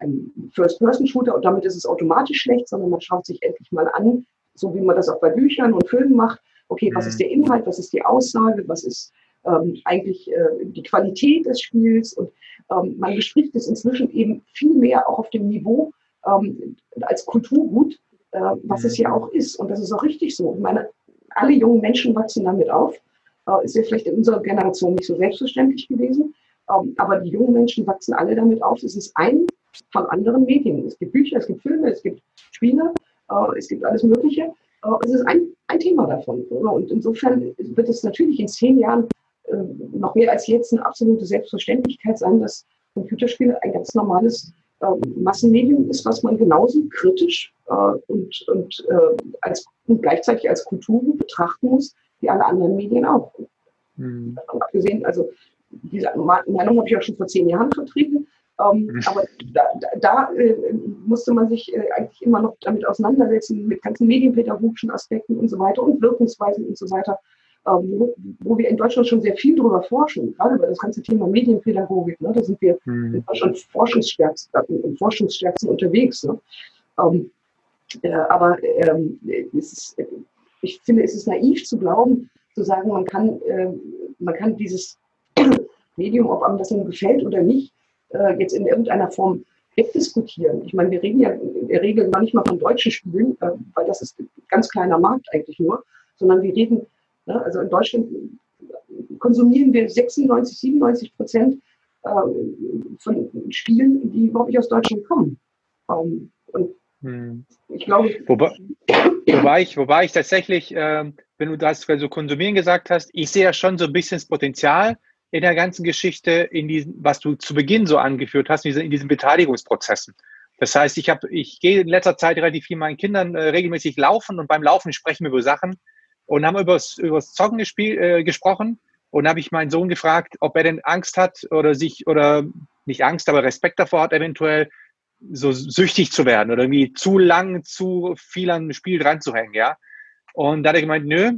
ein First-Person-Shooter und damit ist es automatisch schlecht, sondern man schaut sich endlich mal an, so wie man das auch bei Büchern und Filmen macht. Okay, was mhm. ist der Inhalt, was ist die Aussage, was ist ähm, eigentlich äh, die Qualität des Spiels und ähm, man bespricht es inzwischen eben viel mehr auch auf dem Niveau ähm, als Kulturgut, äh, was es ja mhm. auch ist. Und das ist auch richtig so. Ich meine, alle jungen Menschen wachsen damit auf. Äh, ist ja vielleicht in unserer Generation nicht so selbstverständlich gewesen. Ähm, aber die jungen Menschen wachsen alle damit auf. Es ist ein von anderen Medien. Es gibt Bücher, es gibt Filme, es gibt Spiele, äh, es gibt alles Mögliche. Äh, es ist ein, ein Thema davon. Und insofern wird es natürlich in zehn Jahren noch mehr als jetzt eine absolute Selbstverständlichkeit sein, dass Computerspiele ein ganz normales Massenmedium ist, was man genauso kritisch und, und, als, und gleichzeitig als Kultur betrachten muss wie alle anderen Medien auch. Mhm. Abgesehen, also diese Meinung habe ich auch schon vor zehn Jahren vertreten. Ähm, mhm. Aber da, da, da äh, musste man sich äh, eigentlich immer noch damit auseinandersetzen, mit ganzen medienpädagogischen Aspekten und so weiter und Wirkungsweisen und so weiter, wo, wo, wir in Deutschland schon sehr viel darüber forschen, gerade über das ganze Thema Medienpädagogik. Ne? Da sind wir mhm. in Deutschland forschungsstärksten, forschungsstärksten unterwegs. Ne? Ähm, Äh, aber ähm, ist, ich finde, es ist naiv zu glauben, zu sagen, man kann, äh, man kann dieses Medium, ob einem das nun gefällt oder nicht, äh, jetzt in irgendeiner Form wegdiskutieren. Ich meine, wir reden ja in der Regel manchmal von deutschen Spielen, äh, weil das ist ein ganz kleiner Markt eigentlich nur, sondern wir reden, ne, also in Deutschland konsumieren wir 96, 97 Prozent äh, von Spielen, die überhaupt nicht aus Deutschland kommen. Ähm, und hm. ich glaube. Wobei, wobei, ich, wobei ich tatsächlich, äh, wenn du das, wenn du konsumieren gesagt hast, ich sehe ja schon so ein bisschen das Potenzial in der ganzen Geschichte, in diesen, was du zu Beginn so angeführt hast, in diesen, in diesen Beteiligungsprozessen. Das heißt, ich habe, ich gehe in letzter Zeit relativ viel meinen Kindern äh, regelmäßig laufen und beim Laufen sprechen wir über Sachen und haben über das Zocken gespiel, äh, gesprochen und habe ich meinen Sohn gefragt, ob er denn Angst hat oder sich oder nicht Angst, aber Respekt davor hat, eventuell so süchtig zu werden oder irgendwie zu lang, zu viel an dem Spiel dran zu hängen, ja. Und da hat er gemeint, nö,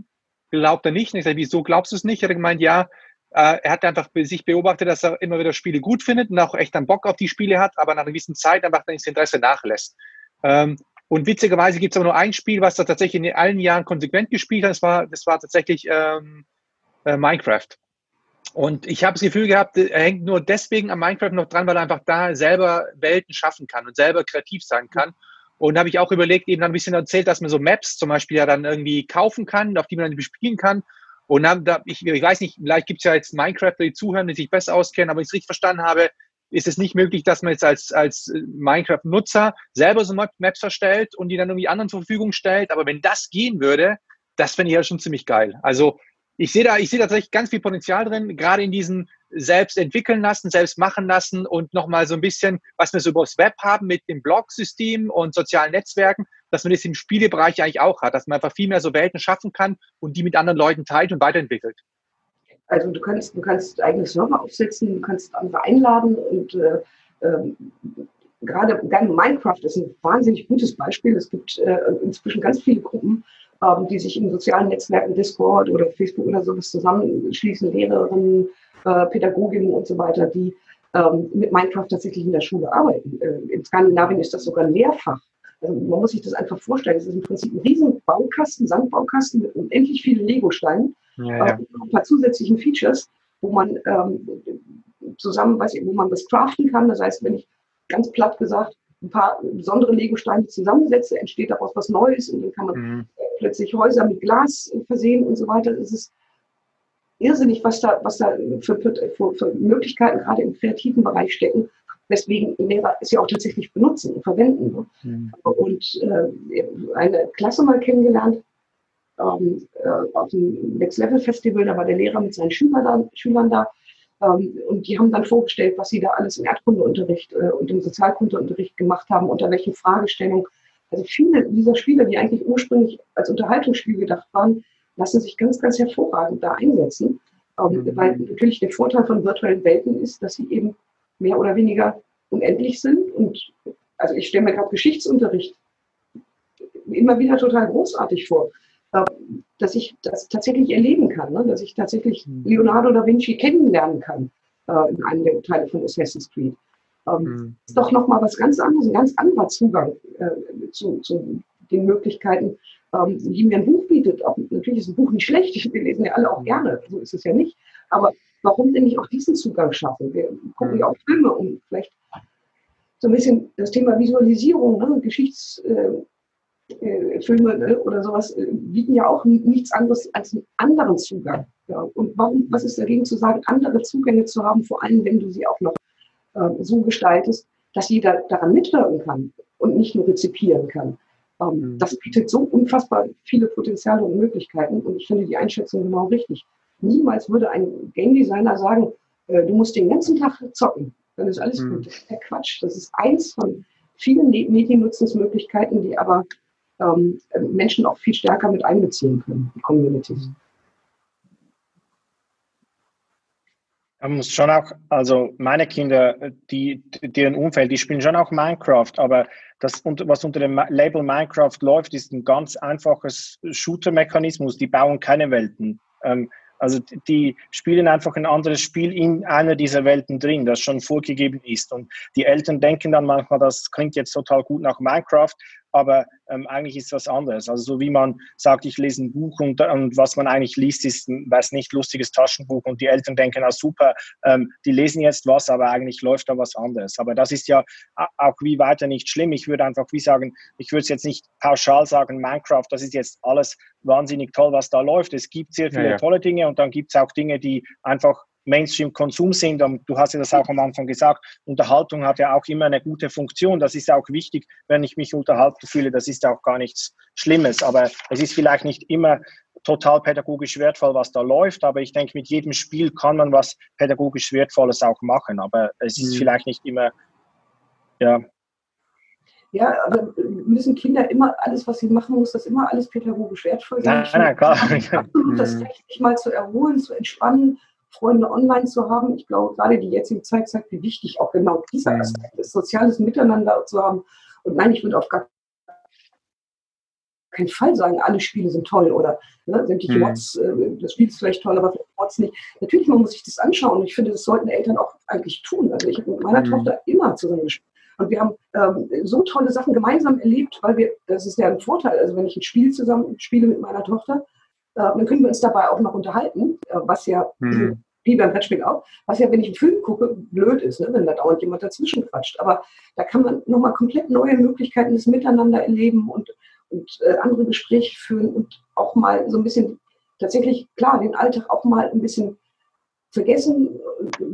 glaubt er nicht. Und ich sage, wieso glaubst du es nicht? Er hat gemeint, ja, äh, er hat einfach sich beobachtet, dass er immer wieder Spiele gut findet und auch echt dann Bock auf die Spiele hat, aber nach einer gewissen Zeit einfach dann das Interesse nachlässt. Ähm, und witzigerweise gibt es aber nur ein Spiel, was er tatsächlich in allen Jahren konsequent gespielt hat. Das war, das war tatsächlich ähm, äh, Minecraft. Und ich habe das Gefühl gehabt, er hängt nur deswegen am Minecraft noch dran, weil er einfach da selber Welten schaffen kann und selber kreativ sein kann. Und habe ich auch überlegt, eben ein bisschen erzählt, dass man so Maps zum Beispiel ja dann irgendwie kaufen kann, auf die man dann bespielen kann. Und dann, da, ich, ich weiß nicht, vielleicht gibt es ja jetzt Minecraft, die zuhören, die sich besser auskennen, aber ich es richtig verstanden habe, ist es nicht möglich, dass man jetzt als, als Minecraft-Nutzer selber so Maps erstellt und die dann irgendwie anderen zur Verfügung stellt. Aber wenn das gehen würde, das fände ich ja schon ziemlich geil. Also ich sehe da, ich sehe tatsächlich ganz viel Potenzial drin, gerade in diesen selbst entwickeln lassen, selbst machen lassen und nochmal so ein bisschen, was wir so über das Web haben mit dem Blog-System und sozialen Netzwerken, dass man das im Spielebereich eigentlich auch hat, dass man einfach viel mehr so Welten schaffen kann und die mit anderen Leuten teilt und weiterentwickelt. Also du kannst, du kannst eigene Server aufsetzen, du kannst andere einladen und äh, äh, gerade Minecraft ist ein wahnsinnig gutes Beispiel. Es gibt äh, inzwischen ganz viele Gruppen, ähm, die sich in sozialen Netzwerken, Discord oder Facebook oder sowas zusammenschließen, Lehrerinnen, äh, Pädagoginnen und so weiter, die ähm, mit Minecraft tatsächlich in der Schule arbeiten. Äh, in Skandinavien ist das sogar ein Lehrfach. Also man muss sich das einfach vorstellen. Es ist im Prinzip ein riesen Baukasten, Sandbaukasten mit unendlich vielen Lego-Steinen, ja, ja. äh, ein paar zusätzlichen Features, wo man ähm, zusammen, weiß ich, wo man das craften kann. Das heißt, wenn ich ganz platt gesagt ein paar besondere Lego-Steine zusammensetze, entsteht daraus was Neues und dann kann man mhm. plötzlich Häuser mit Glas versehen und so weiter. Es ist irrsinnig, was da, was da für, für, für Möglichkeiten gerade im kreativen Bereich stecken, weswegen Lehrer es ja auch tatsächlich benutzen und verwenden. Ne? Mhm. Und äh, eine Klasse mal kennengelernt ähm, äh, auf dem Next Level Festival, da war der Lehrer mit seinen Schülern da, Schülern da ähm, und die haben dann vorgestellt, was sie da alles im Erdkundeunterricht äh, und im Sozialkundeunterricht gemacht haben, unter welchen Fragestellungen. Also viele dieser Spiele, die eigentlich ursprünglich als Unterhaltungsspiel gedacht waren, lassen sich ganz, ganz hervorragend da einsetzen. Ähm, mhm. Weil natürlich der Vorteil von virtuellen Welten ist, dass sie eben mehr oder weniger unendlich sind. Und also ich stelle mir gerade Geschichtsunterricht immer wieder total großartig vor. Ähm, dass ich das tatsächlich erleben kann, ne? dass ich tatsächlich mhm. Leonardo da Vinci kennenlernen kann äh, in einem der Teile von Assassin's Creed. Ähm, mhm. Ist doch nochmal was ganz anderes, ein ganz anderer Zugang äh, zu, zu, den Möglichkeiten, ähm, die mir ein Buch bietet. Auch, natürlich ist ein Buch nicht schlecht, wir lesen ja alle auch mhm. gerne, so ist es ja nicht. Aber warum denn nicht auch diesen Zugang schaffen? Wir gucken ja auch Filme, um vielleicht so ein bisschen das Thema Visualisierung, ne, Geschichts, äh, äh, Filme ne, oder sowas äh, bieten ja auch nichts anderes als einen anderen Zugang. Ja. Und warum, was ist dagegen zu sagen, andere Zugänge zu haben, vor allem wenn du sie auch noch äh, so gestaltest, dass jeder daran mitwirken kann und nicht nur rezipieren kann. Ähm, mhm. Das bietet so unfassbar viele Potenziale und Möglichkeiten und ich finde die Einschätzung genau richtig. Niemals würde ein Game Designer sagen, äh, du musst den ganzen Tag zocken, dann ist alles mhm. gut. Das ist der Quatsch. Das ist eins von vielen Mediennutzungsmöglichkeiten, die aber ähm, Menschen auch viel stärker mit einbeziehen können, die Communities. Man muss schon auch, also meine Kinder, die, deren Umfeld, die spielen schon auch Minecraft, aber das, was unter dem Label Minecraft läuft, ist ein ganz einfaches Shooter-Mechanismus. Die bauen keine Welten. Ähm, also die spielen einfach ein anderes Spiel in einer dieser Welten drin, das schon vorgegeben ist. Und die Eltern denken dann manchmal, das klingt jetzt total gut nach Minecraft, aber ähm, eigentlich ist was anderes. Also so wie man sagt, ich lese ein Buch und, und was man eigentlich liest, ist ein, weiß nicht, lustiges Taschenbuch und die Eltern denken, ah super, ähm, die lesen jetzt was, aber eigentlich läuft da was anderes. Aber das ist ja auch wie weiter nicht schlimm. Ich würde einfach wie sagen, ich würde es jetzt nicht pauschal sagen, Minecraft, das ist jetzt alles wahnsinnig toll, was da läuft. Es gibt sehr viele ja, ja. tolle Dinge und dann gibt es auch Dinge, die einfach Mainstream-Konsum sind. Und du hast ja das auch am Anfang gesagt, Unterhaltung hat ja auch immer eine gute Funktion. Das ist auch wichtig, wenn ich mich unterhalten fühle. Das ist auch gar nichts Schlimmes. Aber es ist vielleicht nicht immer total pädagogisch wertvoll, was da läuft. Aber ich denke, mit jedem Spiel kann man was pädagogisch Wertvolles auch machen. Aber es ist mhm. vielleicht nicht immer, ja. Ja, aber müssen Kinder immer alles, was sie machen, muss das immer alles pädagogisch wertvoll sein? Nein, nein, klar. Absolut das mhm. Recht, sich mal zu erholen, zu entspannen, Freunde online zu haben. Ich glaube, gerade die jetzige Zeit zeigt, wie wichtig auch genau dieser mhm. Aspekt ist, soziales Miteinander zu haben. Und nein, ich würde auf gar keinen Fall sagen, alle Spiele sind toll oder ne, sämtliche mhm. Mods, äh, das Spiel ist vielleicht toll, aber Mods nicht. Natürlich, man muss sich das anschauen und ich finde, das sollten Eltern auch eigentlich tun. Also ich habe mit meiner mhm. Tochter immer zusammen gespielt. Und wir haben ähm, so tolle Sachen gemeinsam erlebt, weil wir, das ist ja ein Vorteil, also wenn ich ein Spiel zusammen spiele mit meiner Tochter, dann können wir uns dabei auch noch unterhalten, äh, was ja, mhm. wie beim Brettspiel auch, was ja, wenn ich einen Film gucke, blöd ist, ne, wenn da dauernd jemand dazwischen quatscht. Aber da kann man nochmal komplett neue Möglichkeiten des Miteinander erleben und, und äh, andere Gespräche führen und auch mal so ein bisschen tatsächlich, klar, den Alltag auch mal ein bisschen vergessen,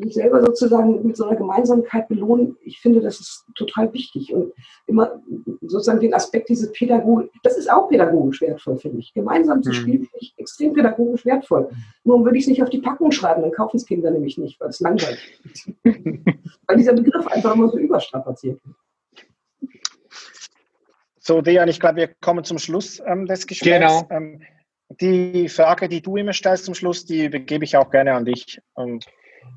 sich selber sozusagen mit so einer Gemeinsamkeit belohnen, ich finde, das ist total wichtig. Und immer sozusagen den Aspekt dieses Pädagogik, das ist auch pädagogisch wertvoll, finde ich. Gemeinsam zu mhm. spielen, finde ich extrem pädagogisch wertvoll. Nur würde ich es nicht auf die Packung schreiben, dann kaufen es Kinder nämlich nicht, weil es langweilig ist. weil dieser Begriff einfach immer so überstrapaziert wird. So, Dejan, ich glaube, wir kommen zum Schluss ähm, des Gesprächs. Genau. Ähm, die Frage, die du immer stellst zum Schluss, die begebe ich auch gerne an dich. Und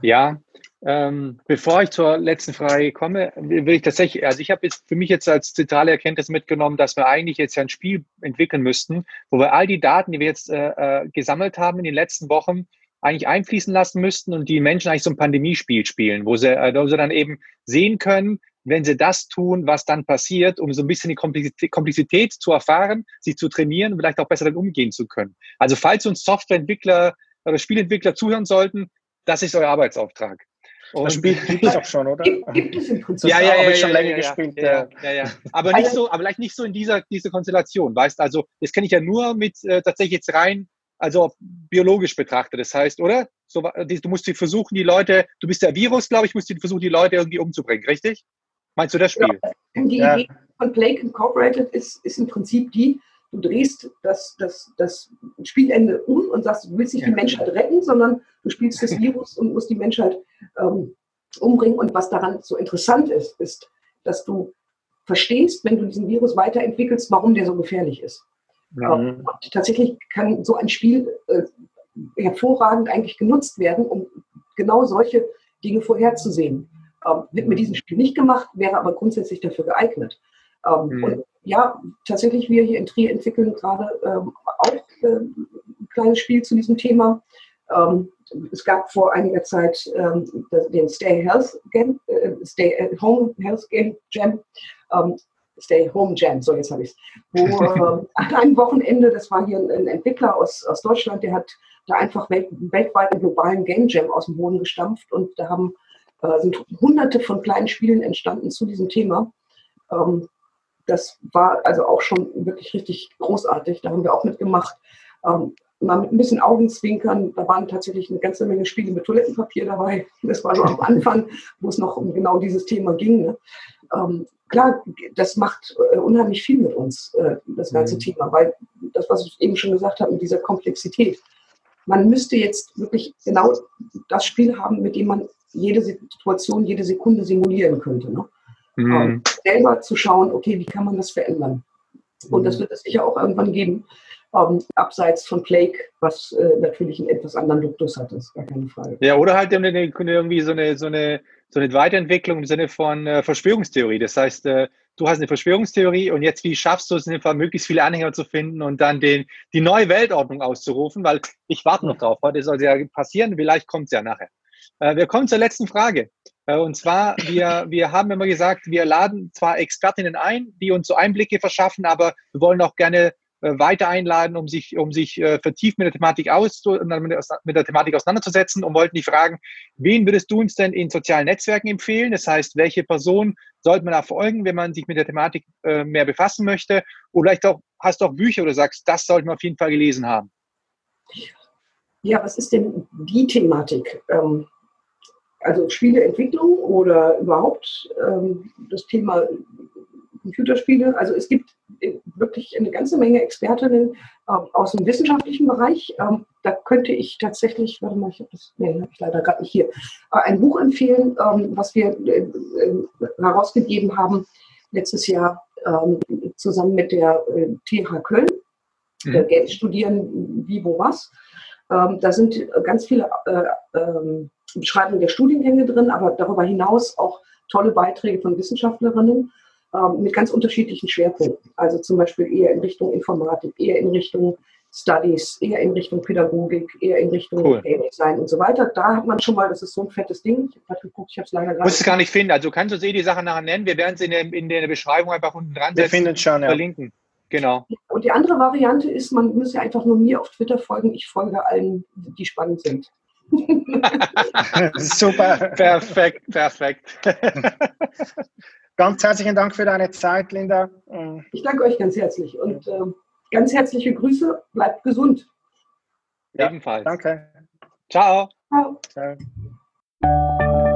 ja, ähm, bevor ich zur letzten Frage komme, will ich tatsächlich, also ich habe jetzt für mich jetzt als zentrale Erkenntnis mitgenommen, dass wir eigentlich jetzt ein Spiel entwickeln müssten, wo wir all die Daten, die wir jetzt äh, äh, gesammelt haben in den letzten Wochen, eigentlich einfließen lassen müssten und die Menschen eigentlich so ein Pandemiespiel spielen, wo sie, äh, wo sie dann eben sehen können, wenn sie das tun, was dann passiert, um so ein bisschen die Komplexität zu erfahren, sich zu trainieren und vielleicht auch besser damit umgehen zu können. Also falls uns Softwareentwickler oder Spielentwickler zuhören sollten, das ist euer Arbeitsauftrag. Und das Spiel gibt es auch schon, oder? Gibt, es im Prinzip. Ja, ja, ja, habe ich schon länger gespielt. Ja, ja, ja. Aber nicht so, aber vielleicht nicht so in dieser, dieser Konstellation, weißt also, das kenne ich ja nur mit äh, tatsächlich jetzt rein, also biologisch betrachtet. Das heißt, oder? So, du musst versuchen, die Leute, du bist der Virus, glaube ich, musst du versuchen, die Leute irgendwie umzubringen, richtig? Meinst du das Spiel? Ja, die ja. Idee von Plague Incorporated ist, ist im Prinzip die, du drehst das, das, das Spielende um und sagst, du willst nicht ja. die Menschheit retten, sondern du spielst das Virus und musst die Menschheit ähm, umbringen. Und was daran so interessant ist, ist, dass du verstehst, wenn du diesen Virus weiterentwickelst, warum der so gefährlich ist. Mhm. Ähm, und tatsächlich kann so ein Spiel äh, hervorragend eigentlich genutzt werden, um genau solche Dinge vorherzusehen. Ähm, wird mit diesem Spiel nicht gemacht, wäre aber grundsätzlich dafür geeignet. Ähm, mhm. Und ja, tatsächlich, wir hier in Trier entwickeln gerade ähm, auch äh, ein kleines Spiel zu diesem Thema. Ähm, es gab vor einiger Zeit ähm, den Stay Health Game, äh, Stay at Home Health Game Jam. Ähm, Stay Home Jam, so jetzt habe ich es. Wo äh, an einem Wochenende, das war hier ein, ein, Entwickler aus, aus Deutschland, der hat da einfach welt, weltweit einen globalen Game Jam aus dem Boden gestampft und da haben äh, sind hunderte von kleinen Spielen entstanden zu diesem Thema. Ähm, das war also auch schon wirklich richtig großartig. Da haben wir auch mitgemacht. Ähm, mal mit ein bisschen Augenzwinkern. Da waren tatsächlich eine ganze Menge Spiele mit Toilettenpapier dabei. Das war so am Anfang, wo es noch um genau dieses Thema ging. Ne? Ähm, klar, das macht äh, unheimlich viel mit uns, äh, das ganze mhm. Thema, weil das, was ich eben schon gesagt habe, mit dieser Komplexität. Man müsste jetzt wirklich genau das Spiel haben, mit dem man jede Situation, jede Sekunde simulieren könnte. Ne? Mhm. Selber zu schauen, okay, wie kann man das verändern? Und das mhm. wird es sicher auch irgendwann geben, ähm, abseits von Plague, was äh, natürlich einen etwas anderen Duktus hat, ist gar keine Frage. Ja, oder halt irgendwie so eine, so eine, so eine Weiterentwicklung im Sinne von äh, Verschwörungstheorie. Das heißt, äh, du hast eine Verschwörungstheorie und jetzt wie schaffst du es in dem Fall, möglichst viele Anhänger zu finden und dann den, die neue Weltordnung auszurufen, weil ich warte noch drauf, heute soll es ja passieren, vielleicht kommt es ja nachher. Äh, wir kommen zur letzten Frage. Äh, und zwar, wir, wir haben immer gesagt, wir laden zwar Expertinnen ein, die uns so Einblicke verschaffen, aber wir wollen auch gerne äh, weiter einladen, um sich, um sich vertieft mit der Thematik aus, mit der Thematik auseinanderzusetzen und wollten die fragen, wen würdest du uns denn in sozialen Netzwerken empfehlen? Das heißt, welche Person sollte man da folgen, wenn man sich mit der Thematik mehr befassen möchte? Oder vielleicht auch, hast du auch Bücher oder sagst, das sollte man auf jeden Fall gelesen haben? Ja, was ist denn die Thematik? Ähm, also Spieleentwicklung oder überhaupt ähm, das Thema Computerspiele. Also es gibt wirklich eine ganze Menge Expertinnen äh, aus dem wissenschaftlichen Bereich. Ähm, da könnte ich tatsächlich, warte mal, ich habe das, nee, habe ich leider gerade nicht hier, äh, ein Buch empfehlen, ähm, was wir äh, äh herausgegeben haben letztes Jahr ähm, zusammen mit der äh, TH Köln. Mhm. Geld studieren, wie, wo, was. Ähm, da sind ganz viele äh, ähm, Beschreibungen der Studiengänge drin, aber darüber hinaus auch tolle Beiträge von Wissenschaftlerinnen ähm, mit ganz unterschiedlichen Schwerpunkten. Also zum Beispiel eher in Richtung Informatik, eher in Richtung Studies, eher in Richtung Pädagogik, eher in Richtung cool. Game Design und so weiter. Da hat man schon mal, das ist so ein fettes Ding. Ich habe gerade geguckt, ich habe es leider gerade. Muss es gar nicht finden. Also kannst du sie die Sachen nachher nennen. Wir werden sie in der, in der Beschreibung einfach unten dran setzen. Wir finden schon, ja. verlinken. Genau. Und die andere Variante ist, man muss ja einfach nur mir auf Twitter folgen. Ich folge allen, die spannend sind. Super. Perfekt, perfekt. ganz herzlichen Dank für deine Zeit, Linda. Ich danke euch ganz herzlich und äh, ganz herzliche Grüße. Bleibt gesund. Ja, Ebenfalls. Danke. Ciao. Ciao. Ciao.